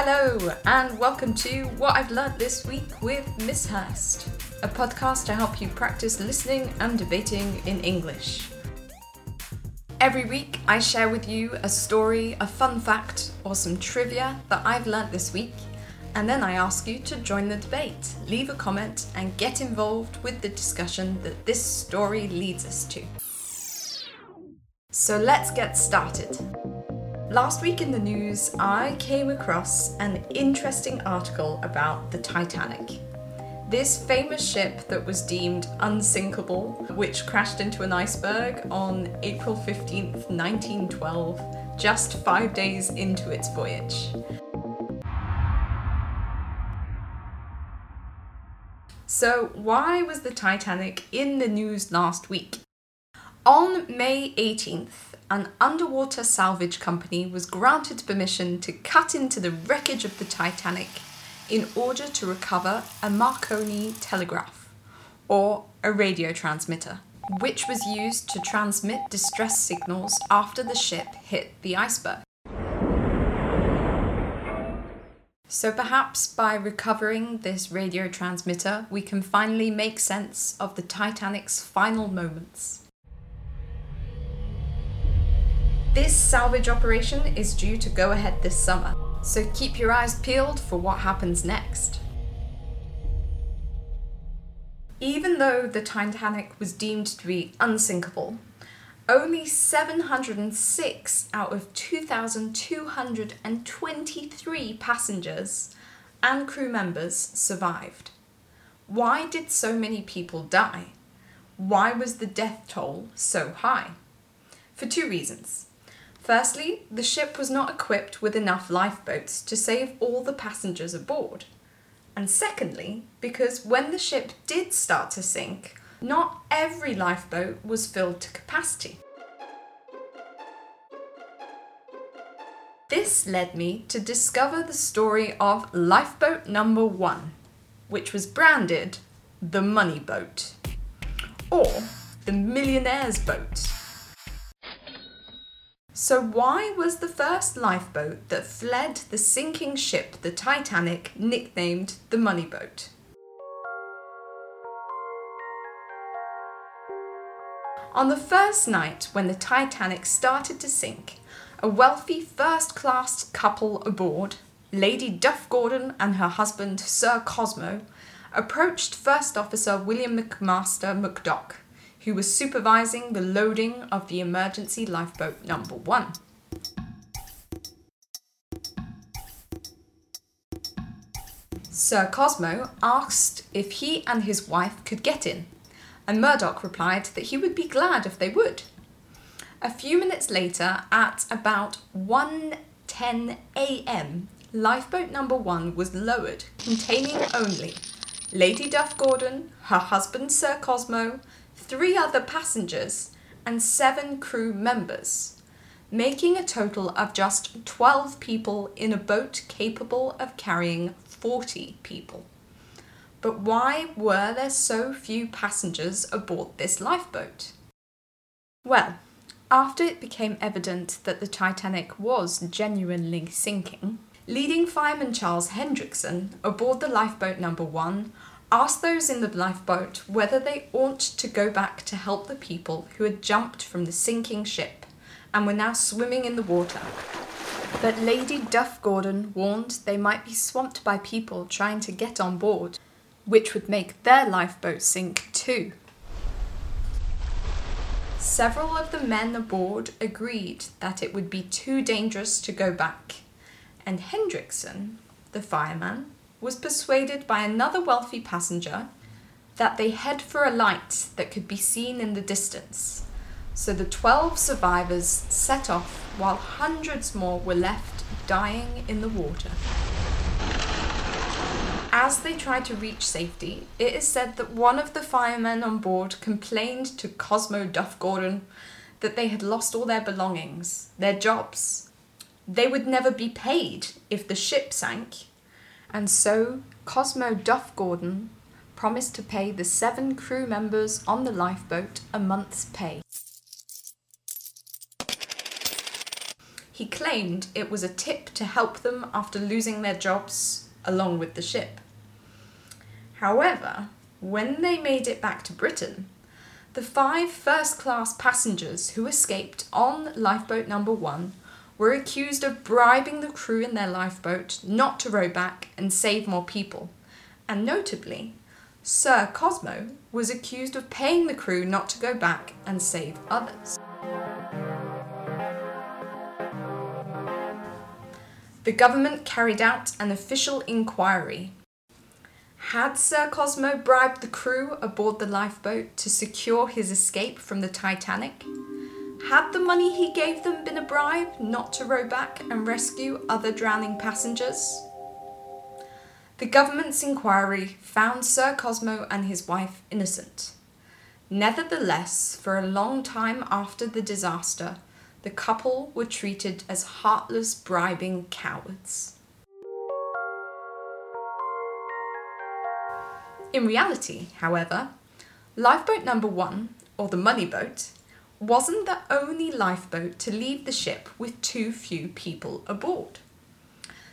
Hello, and welcome to What I've Learned This Week with Miss Hurst, a podcast to help you practice listening and debating in English. Every week, I share with you a story, a fun fact, or some trivia that I've learnt this week, and then I ask you to join the debate, leave a comment, and get involved with the discussion that this story leads us to. So let's get started. Last week in the news, I came across an interesting article about the Titanic. This famous ship that was deemed unsinkable, which crashed into an iceberg on April 15th, 1912, just five days into its voyage. So, why was the Titanic in the news last week? On May 18th, an underwater salvage company was granted permission to cut into the wreckage of the Titanic in order to recover a Marconi telegraph, or a radio transmitter, which was used to transmit distress signals after the ship hit the iceberg. So perhaps by recovering this radio transmitter, we can finally make sense of the Titanic's final moments. This salvage operation is due to go ahead this summer, so keep your eyes peeled for what happens next. Even though the Titanic was deemed to be unsinkable, only 706 out of 2,223 passengers and crew members survived. Why did so many people die? Why was the death toll so high? For two reasons. Firstly, the ship was not equipped with enough lifeboats to save all the passengers aboard. And secondly, because when the ship did start to sink, not every lifeboat was filled to capacity. This led me to discover the story of lifeboat number one, which was branded the Money Boat, or the Millionaire's Boat. So, why was the first lifeboat that fled the sinking ship, the Titanic, nicknamed the Money Boat? On the first night when the Titanic started to sink, a wealthy first class couple aboard, Lady Duff Gordon and her husband Sir Cosmo, approached First Officer William McMaster Murdoch who was supervising the loading of the emergency lifeboat number one. Sir Cosmo asked if he and his wife could get in, and Murdoch replied that he would be glad if they would. A few minutes later, at about 1:10 a.m., lifeboat number 1 was lowered, containing only Lady Duff Gordon, her husband Sir Cosmo, three other passengers, and seven crew members, making a total of just 12 people in a boat capable of carrying 40 people. But why were there so few passengers aboard this lifeboat? Well, after it became evident that the Titanic was genuinely sinking, leading fireman Charles Hendrickson aboard the lifeboat number one asked those in the lifeboat whether they ought to go back to help the people who had jumped from the sinking ship and were now swimming in the water. But Lady Duff Gordon warned they might be swamped by people trying to get on board, which would make their lifeboat sink too. Several of the men aboard agreed that it would be too dangerous to go back, and Hendrickson, the fireman, was persuaded by another wealthy passenger that they head for a light that could be seen in the distance. So the 12 survivors set off while hundreds more were left dying in the water. As they tried to reach safety, it is said that one of the firemen on board complained to Cosmo Duff Gordon that they had lost all their belongings, their jobs. They would never be paid if the ship sank, and so Cosmo Duff Gordon promised to pay the seven crew members on the lifeboat a month's pay. he claimed it was a tip to help them after losing their jobs along with the ship. However, when they made it back to Britain, the five first class passengers who escaped on lifeboat number one were accused of bribing the crew in their lifeboat not to row back and save more people. And notably, Sir Cosmo was accused of paying the crew not to go back and save others. The government carried out an official inquiry. Had Sir Cosmo bribed the crew aboard the lifeboat to secure his escape from the Titanic? Had the money he gave them been a bribe not to row back and rescue other drowning passengers? The government's inquiry found Sir Cosmo and his wife innocent. Nevertheless, for a long time after the disaster, the couple were treated as heartless, bribing cowards. In reality, however, lifeboat number one, or the money boat, wasn't the only lifeboat to leave the ship with too few people aboard.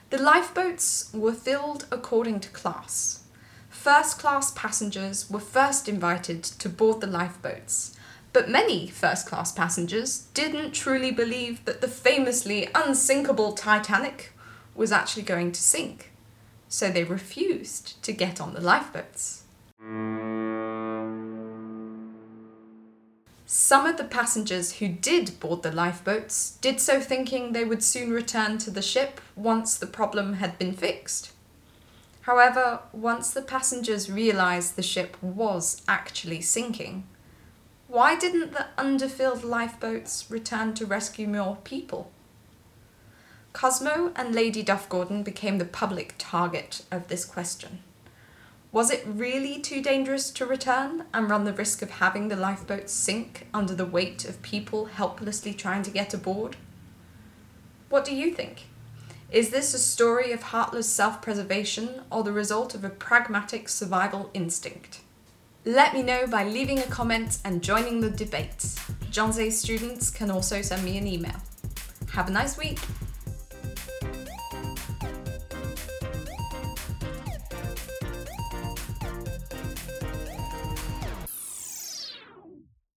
The lifeboats were filled according to class. First class passengers were first invited to board the lifeboats, but many first class passengers didn't truly believe that the famously unsinkable Titanic was actually going to sink, so they refused to get on the lifeboats. Some of the passengers who did board the lifeboats did so thinking they would soon return to the ship once the problem had been fixed. However, once the passengers realised the ship was actually sinking, why didn't the underfilled lifeboats return to rescue more people? Cosmo and Lady Duff Gordon became the public target of this question. Was it really too dangerous to return and run the risk of having the lifeboat sink under the weight of people helplessly trying to get aboard? What do you think? Is this a story of heartless self preservation or the result of a pragmatic survival instinct? Let me know by leaving a comment and joining the debate. John Jay students can also send me an email. Have a nice week!